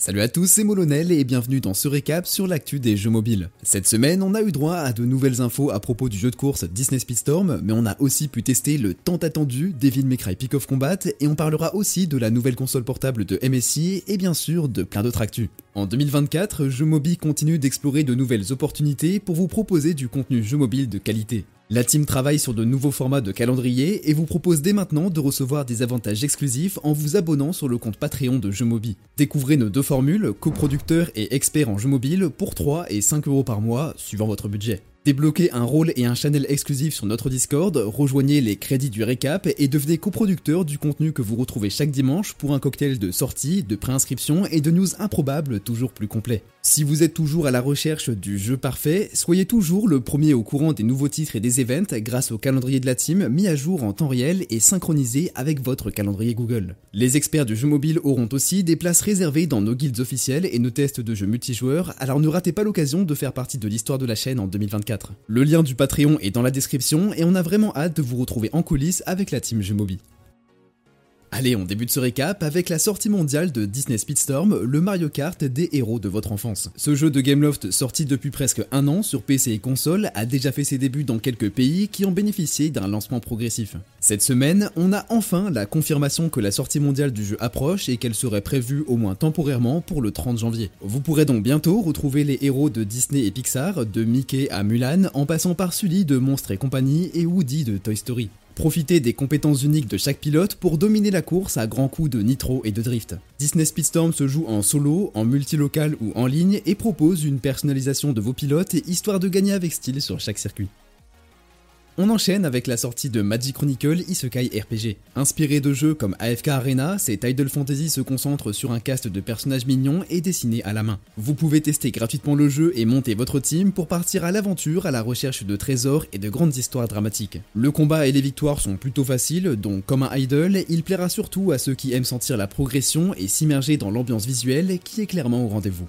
Salut à tous, c'est Molonel et bienvenue dans ce récap sur l'actu des jeux mobiles. Cette semaine, on a eu droit à de nouvelles infos à propos du jeu de course Disney Speedstorm, mais on a aussi pu tester le tant attendu Devil May Cry Peak of Combat et on parlera aussi de la nouvelle console portable de MSI et bien sûr de plein d'autres actus. En 2024, Jeux Mobile continue d'explorer de nouvelles opportunités pour vous proposer du contenu jeu mobile de qualité. La team travaille sur de nouveaux formats de calendrier et vous propose dès maintenant de recevoir des avantages exclusifs en vous abonnant sur le compte Patreon de Jeux Mobile. Découvrez nos deux formules, coproducteur et expert en jeux mobiles pour 3 et 5 euros par mois, suivant votre budget. Débloquez un rôle et un channel exclusif sur notre Discord, rejoignez les crédits du récap et devenez coproducteur du contenu que vous retrouvez chaque dimanche pour un cocktail de sortie, de préinscription et de news improbables toujours plus complets. Si vous êtes toujours à la recherche du jeu parfait, soyez toujours le premier au courant des nouveaux titres et des events grâce au calendrier de la team mis à jour en temps réel et synchronisé avec votre calendrier Google. Les experts du jeu mobile auront aussi des places réservées dans nos guildes officielles et nos tests de jeux multijoueurs, alors ne ratez pas l'occasion de faire partie de l'histoire de la chaîne en 2024. Le lien du Patreon est dans la description et on a vraiment hâte de vous retrouver en coulisses avec la team Jumobi. Allez, on débute ce récap avec la sortie mondiale de Disney Speedstorm, le Mario Kart des héros de votre enfance. Ce jeu de Gameloft sorti depuis presque un an sur PC et console a déjà fait ses débuts dans quelques pays qui ont bénéficié d'un lancement progressif. Cette semaine, on a enfin la confirmation que la sortie mondiale du jeu approche et qu'elle serait prévue au moins temporairement pour le 30 janvier. Vous pourrez donc bientôt retrouver les héros de Disney et Pixar, de Mickey à Mulan, en passant par Sully de Monstres et compagnie et Woody de Toy Story. Profitez des compétences uniques de chaque pilote pour dominer la course à grands coups de nitro et de drift. Disney Speedstorm se joue en solo, en multilocal ou en ligne et propose une personnalisation de vos pilotes histoire de gagner avec style sur chaque circuit. On enchaîne avec la sortie de Magic Chronicle Isekai RPG. Inspiré de jeux comme AFK Arena, ces Tidal Fantasy se concentrent sur un cast de personnages mignons et dessinés à la main. Vous pouvez tester gratuitement le jeu et monter votre team pour partir à l'aventure à la recherche de trésors et de grandes histoires dramatiques. Le combat et les victoires sont plutôt faciles, donc comme un idol, il plaira surtout à ceux qui aiment sentir la progression et s'immerger dans l'ambiance visuelle qui est clairement au rendez-vous.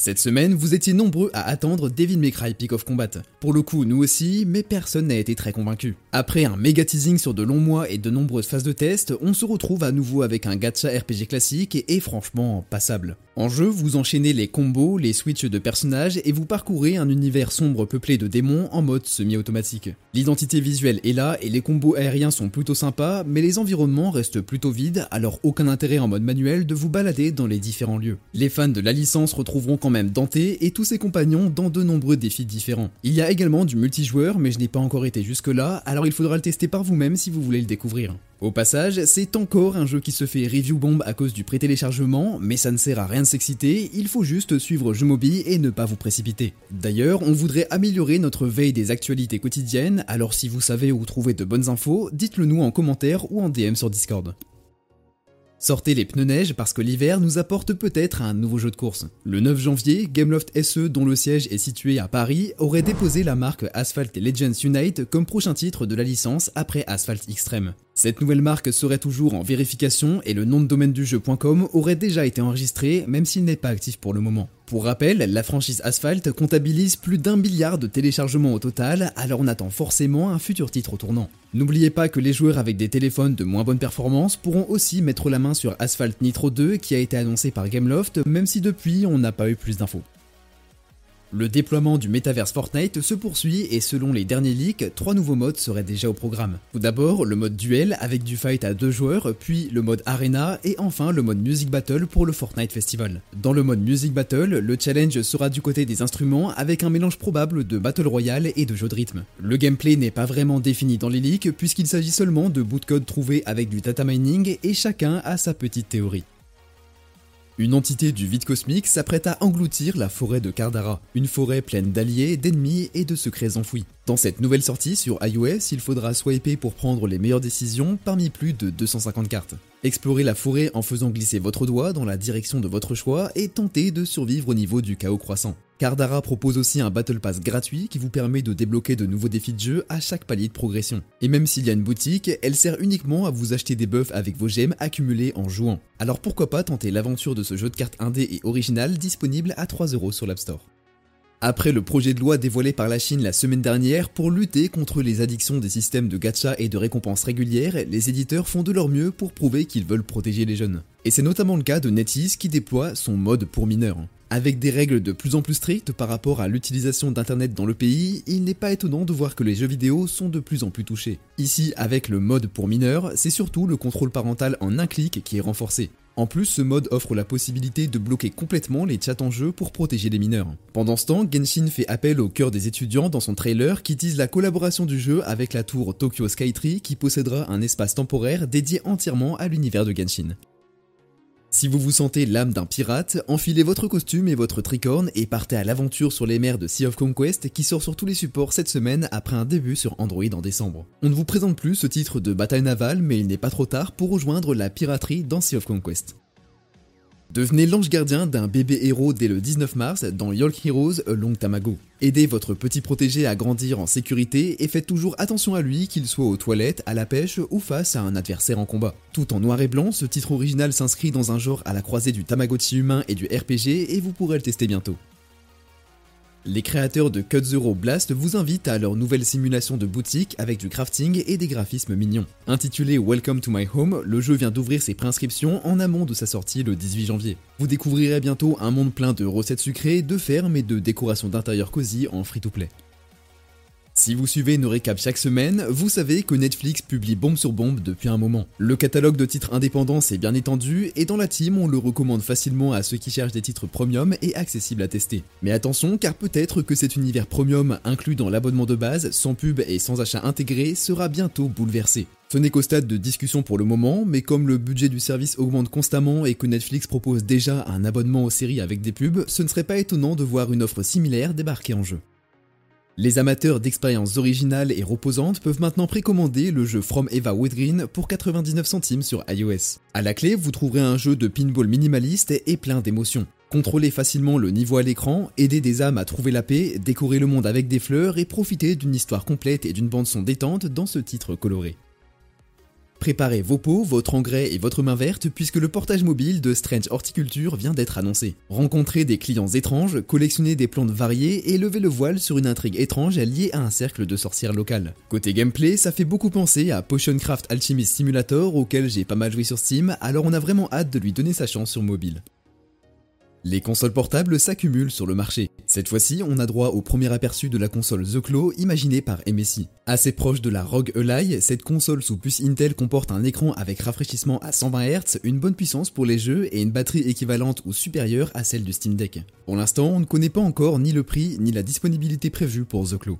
Cette semaine, vous étiez nombreux à attendre Devil May Cry Peak of Combat. Pour le coup, nous aussi, mais personne n'a été très convaincu. Après un méga teasing sur de longs mois et de nombreuses phases de test, on se retrouve à nouveau avec un gacha RPG classique et, franchement passable. En jeu, vous enchaînez les combos, les switches de personnages et vous parcourez un univers sombre peuplé de démons en mode semi-automatique. L'identité visuelle est là et les combos aériens sont plutôt sympas, mais les environnements restent plutôt vides, alors aucun intérêt en mode manuel de vous balader dans les différents lieux. Les fans de la licence retrouveront quand même Dante et tous ses compagnons dans de nombreux défis différents. Il y a également du multijoueur, mais je n'ai pas encore été jusque là, alors il faudra le tester par vous-même si vous voulez le découvrir. Au passage, c'est encore un jeu qui se fait review bomb à cause du pré-téléchargement, mais ça ne sert à rien de s'exciter, il faut juste suivre Jeux Mobile et ne pas vous précipiter. D'ailleurs, on voudrait améliorer notre veille des actualités quotidiennes, alors si vous savez où trouver de bonnes infos, dites-le nous en commentaire ou en DM sur Discord. Sortez les pneus neige parce que l'hiver nous apporte peut-être un nouveau jeu de course. Le 9 janvier, Gameloft SE, dont le siège est situé à Paris, aurait déposé la marque Asphalt Legends Unite comme prochain titre de la licence après Asphalt Extreme. Cette nouvelle marque serait toujours en vérification et le nom de domaine du jeu.com aurait déjà été enregistré même s'il n'est pas actif pour le moment. Pour rappel, la franchise Asphalt comptabilise plus d'un milliard de téléchargements au total, alors on attend forcément un futur titre au tournant. N'oubliez pas que les joueurs avec des téléphones de moins bonne performance pourront aussi mettre la main sur Asphalt Nitro 2 qui a été annoncé par Gameloft, même si depuis on n'a pas eu plus d'infos. Le déploiement du métaverse Fortnite se poursuit et selon les derniers leaks, trois nouveaux modes seraient déjà au programme. Tout d'abord, le mode duel avec du fight à deux joueurs, puis le mode arena et enfin le mode music battle pour le Fortnite Festival. Dans le mode music battle, le challenge sera du côté des instruments avec un mélange probable de battle royale et de jeu de rythme. Le gameplay n'est pas vraiment défini dans les leaks puisqu'il s'agit seulement de bouts de code trouvés avec du data mining et chacun a sa petite théorie. Une entité du vide cosmique s'apprête à engloutir la forêt de Cardara, une forêt pleine d'alliés, d'ennemis et de secrets enfouis. Dans cette nouvelle sortie sur iOS, il faudra swiper pour prendre les meilleures décisions parmi plus de 250 cartes. Explorez la forêt en faisant glisser votre doigt dans la direction de votre choix et tentez de survivre au niveau du chaos croissant. Cardara propose aussi un Battle Pass gratuit qui vous permet de débloquer de nouveaux défis de jeu à chaque palier de progression. Et même s'il y a une boutique, elle sert uniquement à vous acheter des buffs avec vos gemmes accumulées en jouant. Alors pourquoi pas tenter l'aventure de ce jeu de cartes indé et original disponible à 3€ sur l'App Store. Après le projet de loi dévoilé par la Chine la semaine dernière pour lutter contre les addictions des systèmes de gacha et de récompenses régulières, les éditeurs font de leur mieux pour prouver qu'ils veulent protéger les jeunes. Et c'est notamment le cas de NetEase qui déploie son mode pour mineurs. Avec des règles de plus en plus strictes par rapport à l'utilisation d'internet dans le pays, il n'est pas étonnant de voir que les jeux vidéo sont de plus en plus touchés. Ici, avec le mode pour mineurs, c'est surtout le contrôle parental en un clic qui est renforcé. En plus, ce mode offre la possibilité de bloquer complètement les chats en jeu pour protéger les mineurs. Pendant ce temps, Genshin fait appel au cœur des étudiants dans son trailer qui tease la collaboration du jeu avec la tour Tokyo Skytree qui possédera un espace temporaire dédié entièrement à l'univers de Genshin. Si vous vous sentez l'âme d'un pirate, enfilez votre costume et votre tricorne et partez à l'aventure sur les mers de Sea of Conquest qui sort sur tous les supports cette semaine après un début sur Android en décembre. On ne vous présente plus ce titre de bataille navale mais il n'est pas trop tard pour rejoindre la piraterie dans Sea of Conquest. Devenez l'ange gardien d'un bébé héros dès le 19 mars dans Yolk Heroes Long Tamago. Aidez votre petit protégé à grandir en sécurité et faites toujours attention à lui, qu'il soit aux toilettes, à la pêche ou face à un adversaire en combat. Tout en noir et blanc, ce titre original s'inscrit dans un genre à la croisée du Tamagotchi humain et du RPG et vous pourrez le tester bientôt. Les créateurs de Cut Zero Blast vous invitent à leur nouvelle simulation de boutique avec du crafting et des graphismes mignons. Intitulé Welcome to My Home, le jeu vient d'ouvrir ses préinscriptions en amont de sa sortie le 18 janvier. Vous découvrirez bientôt un monde plein de recettes sucrées, de fermes et de décorations d'intérieur cosy en free-to-play. Si vous suivez nos récaps chaque semaine, vous savez que Netflix publie bombe sur bombe depuis un moment. Le catalogue de titres indépendants s'est bien étendu et dans la team on le recommande facilement à ceux qui cherchent des titres premium et accessibles à tester. Mais attention car peut-être que cet univers premium inclus dans l'abonnement de base, sans pub et sans achat intégré, sera bientôt bouleversé. Ce n'est qu'au stade de discussion pour le moment, mais comme le budget du service augmente constamment et que Netflix propose déjà un abonnement aux séries avec des pubs, ce ne serait pas étonnant de voir une offre similaire débarquer en jeu. Les amateurs d'expériences originales et reposantes peuvent maintenant précommander le jeu From Eva Woodgreen pour 99 centimes sur iOS. À la clé, vous trouverez un jeu de pinball minimaliste et plein d'émotions. Contrôlez facilement le niveau à l'écran, aider des âmes à trouver la paix, décorer le monde avec des fleurs et profiter d'une histoire complète et d'une bande son détente dans ce titre coloré. Préparez vos pots, votre engrais et votre main verte puisque le portage mobile de Strange Horticulture vient d'être annoncé. Rencontrez des clients étranges, collectionnez des plantes variées et levez le voile sur une intrigue étrange liée à un cercle de sorcières locales. Côté gameplay, ça fait beaucoup penser à Potioncraft Alchemist Simulator auquel j'ai pas mal joué sur Steam, alors on a vraiment hâte de lui donner sa chance sur mobile. Les consoles portables s'accumulent sur le marché. Cette fois-ci, on a droit au premier aperçu de la console The Claw imaginée par MSI. Assez proche de la ROG Ally, cette console sous puce Intel comporte un écran avec rafraîchissement à 120 Hz, une bonne puissance pour les jeux et une batterie équivalente ou supérieure à celle du Steam Deck. Pour l'instant, on ne connaît pas encore ni le prix ni la disponibilité prévue pour The Claw.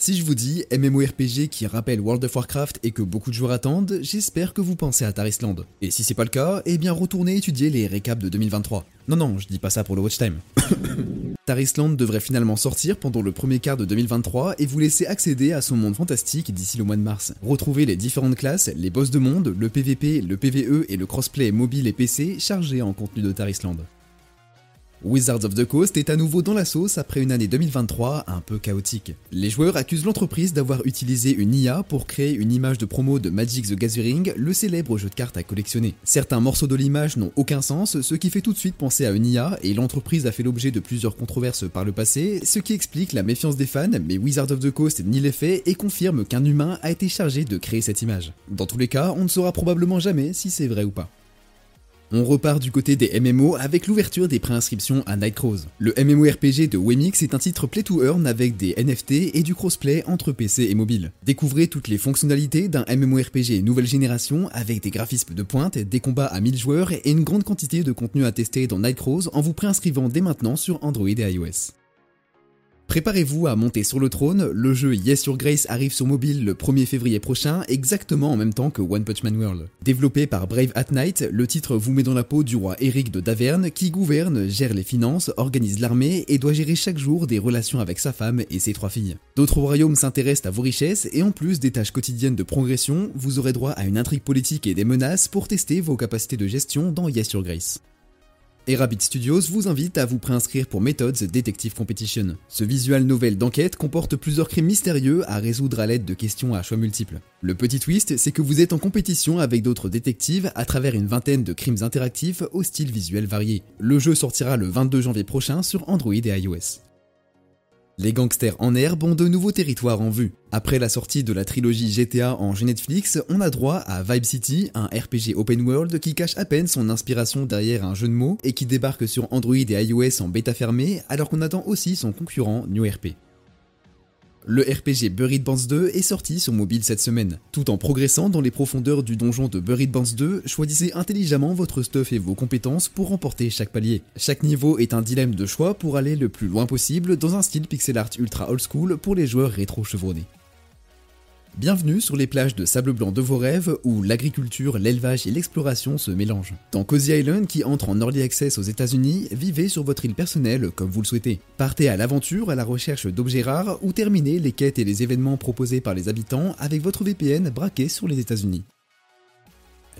Si je vous dis MMORPG qui rappelle World of Warcraft et que beaucoup de joueurs attendent, j'espère que vous pensez à Tarisland. Et si c'est pas le cas, eh bien retournez étudier les récaps de 2023. Non non, je dis pas ça pour le watch time. Tarisland devrait finalement sortir pendant le premier quart de 2023 et vous laisser accéder à son monde fantastique d'ici le mois de mars. Retrouvez les différentes classes, les boss de monde, le PVP, le PVE et le crossplay mobile et PC chargés en contenu de Tarisland. Wizards of the Coast est à nouveau dans la sauce après une année 2023 un peu chaotique. Les joueurs accusent l'entreprise d'avoir utilisé une IA pour créer une image de promo de Magic the Gathering, le célèbre jeu de cartes à collectionner. Certains morceaux de l'image n'ont aucun sens, ce qui fait tout de suite penser à une IA, et l'entreprise a fait l'objet de plusieurs controverses par le passé, ce qui explique la méfiance des fans, mais Wizards of the Coast nie les faits et confirme qu'un humain a été chargé de créer cette image. Dans tous les cas, on ne saura probablement jamais si c'est vrai ou pas. On repart du côté des MMO avec l'ouverture des préinscriptions à Nightcrawls. Le MMORPG de Wemix est un titre play to earn avec des NFT et du crossplay entre PC et mobile. Découvrez toutes les fonctionnalités d'un MMORPG nouvelle génération avec des graphismes de pointe, des combats à 1000 joueurs et une grande quantité de contenu à tester dans Nightcrawls en vous préinscrivant dès maintenant sur Android et iOS. Préparez-vous à monter sur le trône, le jeu Yes Your Grace arrive sur mobile le 1er février prochain, exactement en même temps que One Punch Man World. Développé par Brave at Night, le titre vous met dans la peau du roi Eric de Daverne qui gouverne, gère les finances, organise l'armée et doit gérer chaque jour des relations avec sa femme et ses trois filles. D'autres royaumes s'intéressent à vos richesses et en plus des tâches quotidiennes de progression, vous aurez droit à une intrigue politique et des menaces pour tester vos capacités de gestion dans Yes Your Grace. Et Rabbit Studios vous invite à vous préinscrire pour Methods Detective Competition. Ce visual novel d'enquête comporte plusieurs crimes mystérieux à résoudre à l'aide de questions à choix multiples. Le petit twist, c'est que vous êtes en compétition avec d'autres détectives à travers une vingtaine de crimes interactifs au style visuel varié. Le jeu sortira le 22 janvier prochain sur Android et iOS. Les gangsters en herbe ont de nouveaux territoires en vue. Après la sortie de la trilogie GTA en jeu Netflix, on a droit à Vibe City, un RPG open world qui cache à peine son inspiration derrière un jeu de mots et qui débarque sur Android et iOS en bêta fermée alors qu'on attend aussi son concurrent New RP. Le RPG Buried Bands 2 est sorti sur mobile cette semaine. Tout en progressant dans les profondeurs du donjon de Buried Bands 2, choisissez intelligemment votre stuff et vos compétences pour remporter chaque palier. Chaque niveau est un dilemme de choix pour aller le plus loin possible dans un style pixel art ultra old school pour les joueurs rétro chevronnés. Bienvenue sur les plages de sable blanc de vos rêves où l'agriculture, l'élevage et l'exploration se mélangent. Dans Cozy Island qui entre en early access aux États-Unis, vivez sur votre île personnelle comme vous le souhaitez. Partez à l'aventure à la recherche d'objets rares ou terminez les quêtes et les événements proposés par les habitants avec votre VPN braqué sur les États-Unis.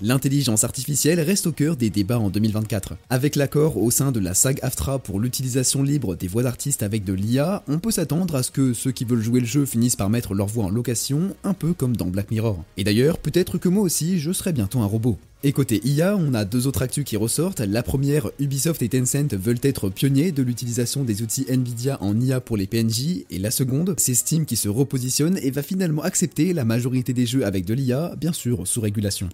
L'intelligence artificielle reste au cœur des débats en 2024. Avec l'accord au sein de la SAG-AFTRA pour l'utilisation libre des voix d'artistes avec de l'IA, on peut s'attendre à ce que ceux qui veulent jouer le jeu finissent par mettre leur voix en location, un peu comme dans Black Mirror. Et d'ailleurs, peut-être que moi aussi, je serai bientôt un robot. Et côté IA, on a deux autres actus qui ressortent. La première, Ubisoft et Tencent veulent être pionniers de l'utilisation des outils Nvidia en IA pour les PNJ. Et la seconde, c'est Steam qui se repositionne et va finalement accepter la majorité des jeux avec de l'IA, bien sûr sous régulation.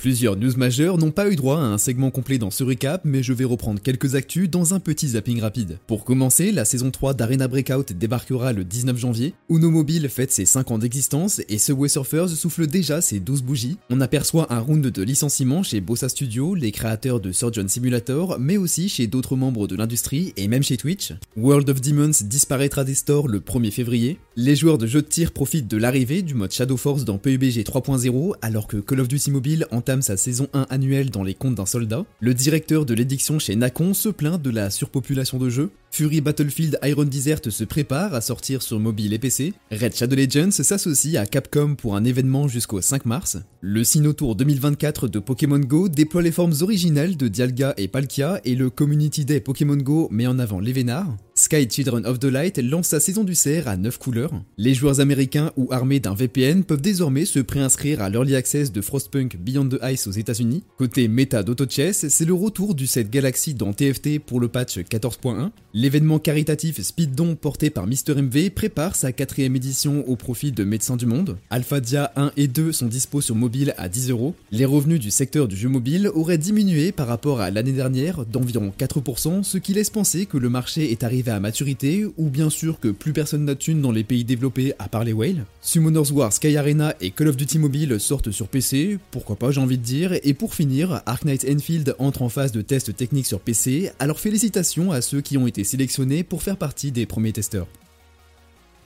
Plusieurs news majeures n'ont pas eu droit à un segment complet dans ce recap, mais je vais reprendre quelques actus dans un petit zapping rapide. Pour commencer, la saison 3 d'Arena Breakout débarquera le 19 janvier. Uno Mobile fête ses 5 ans d'existence et Subway Surfers souffle déjà ses 12 bougies. On aperçoit un round de licenciement chez Bossa Studio, les créateurs de Surgeon Simulator, mais aussi chez d'autres membres de l'industrie et même chez Twitch. World of Demons disparaîtra des stores le 1er février. Les joueurs de jeux de tir profitent de l'arrivée du mode Shadow Force dans PUBG 3.0 alors que Call of Duty Mobile en sa saison 1 annuelle dans les comptes d'un soldat, le directeur de l'édiction chez Nacon se plaint de la surpopulation de jeux, Fury Battlefield Iron Desert se prépare à sortir sur mobile et PC, Red Shadow Legends s'associe à Capcom pour un événement jusqu'au 5 mars, le Sinotour 2024 de Pokémon Go déploie les formes originales de Dialga et Palkia et le Community Day Pokémon Go met en avant les vénards, Sky Children of the Light lance sa saison du cerf à 9 couleurs. Les joueurs américains ou armés d'un VPN peuvent désormais se préinscrire à l'Early Access de Frostpunk Beyond the Ice aux États-Unis. Côté méta d'AutoChess, c'est le retour du set Galaxy dans TFT pour le patch 14.1. L'événement caritatif Speed Don porté par Mister MV prépare sa quatrième édition au profit de Médecins du Monde. Alphadia 1 et 2 sont dispo sur mobile à 10 euros. Les revenus du secteur du jeu mobile auraient diminué par rapport à l'année dernière d'environ 4%, ce qui laisse penser que le marché est arrivé à maturité, ou bien sûr que plus personne n'a thune dans les pays développés à part les whales. Summoners War, Sky Arena et Call of Duty Mobile sortent sur PC, pourquoi pas j'ai envie de dire, et pour finir, Ark Knight Enfield entre en phase de test technique sur PC, alors félicitations à ceux qui ont été sélectionnés pour faire partie des premiers testeurs.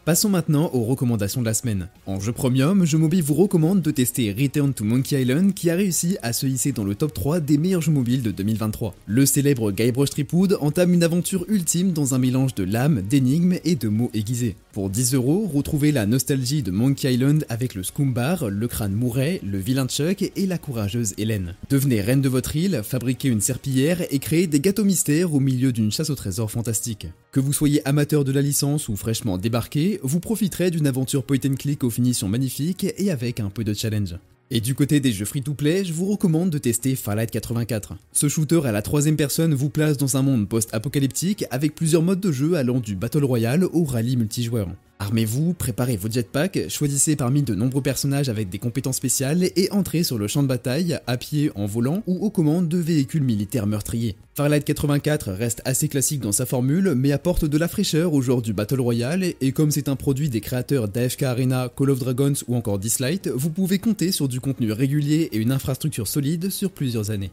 Passons maintenant aux recommandations de la semaine. En jeu premium, Jeux Mobile vous recommande de tester Return to Monkey Island qui a réussi à se hisser dans le top 3 des meilleurs jeux mobiles de 2023. Le célèbre Guybrush Threepwood entame une aventure ultime dans un mélange de lames, d'énigmes et de mots aiguisés. Pour 10 euros, retrouvez la nostalgie de Monkey Island avec le Scoombar, le crâne Mouret, le vilain Chuck et la courageuse Hélène. Devenez reine de votre île, fabriquez une serpillière et créez des gâteaux mystères au milieu d'une chasse au trésor fantastique. Que vous soyez amateur de la licence ou fraîchement débarqué, vous profiterez d'une aventure point and click aux finitions magnifiques et avec un peu de challenge. Et du côté des jeux free-to-play, je vous recommande de tester Fallout 84. Ce shooter à la troisième personne vous place dans un monde post-apocalyptique avec plusieurs modes de jeu allant du Battle Royale au rallye multijoueur. Armez-vous, préparez vos jetpacks, choisissez parmi de nombreux personnages avec des compétences spéciales et entrez sur le champ de bataille à pied, en volant ou aux commandes de véhicules militaires meurtriers. Farlight 84 reste assez classique dans sa formule mais apporte de la fraîcheur au genre du Battle Royale et comme c'est un produit des créateurs d'AFK Arena, Call of Dragons ou encore Dislight, vous pouvez compter sur du contenu régulier et une infrastructure solide sur plusieurs années.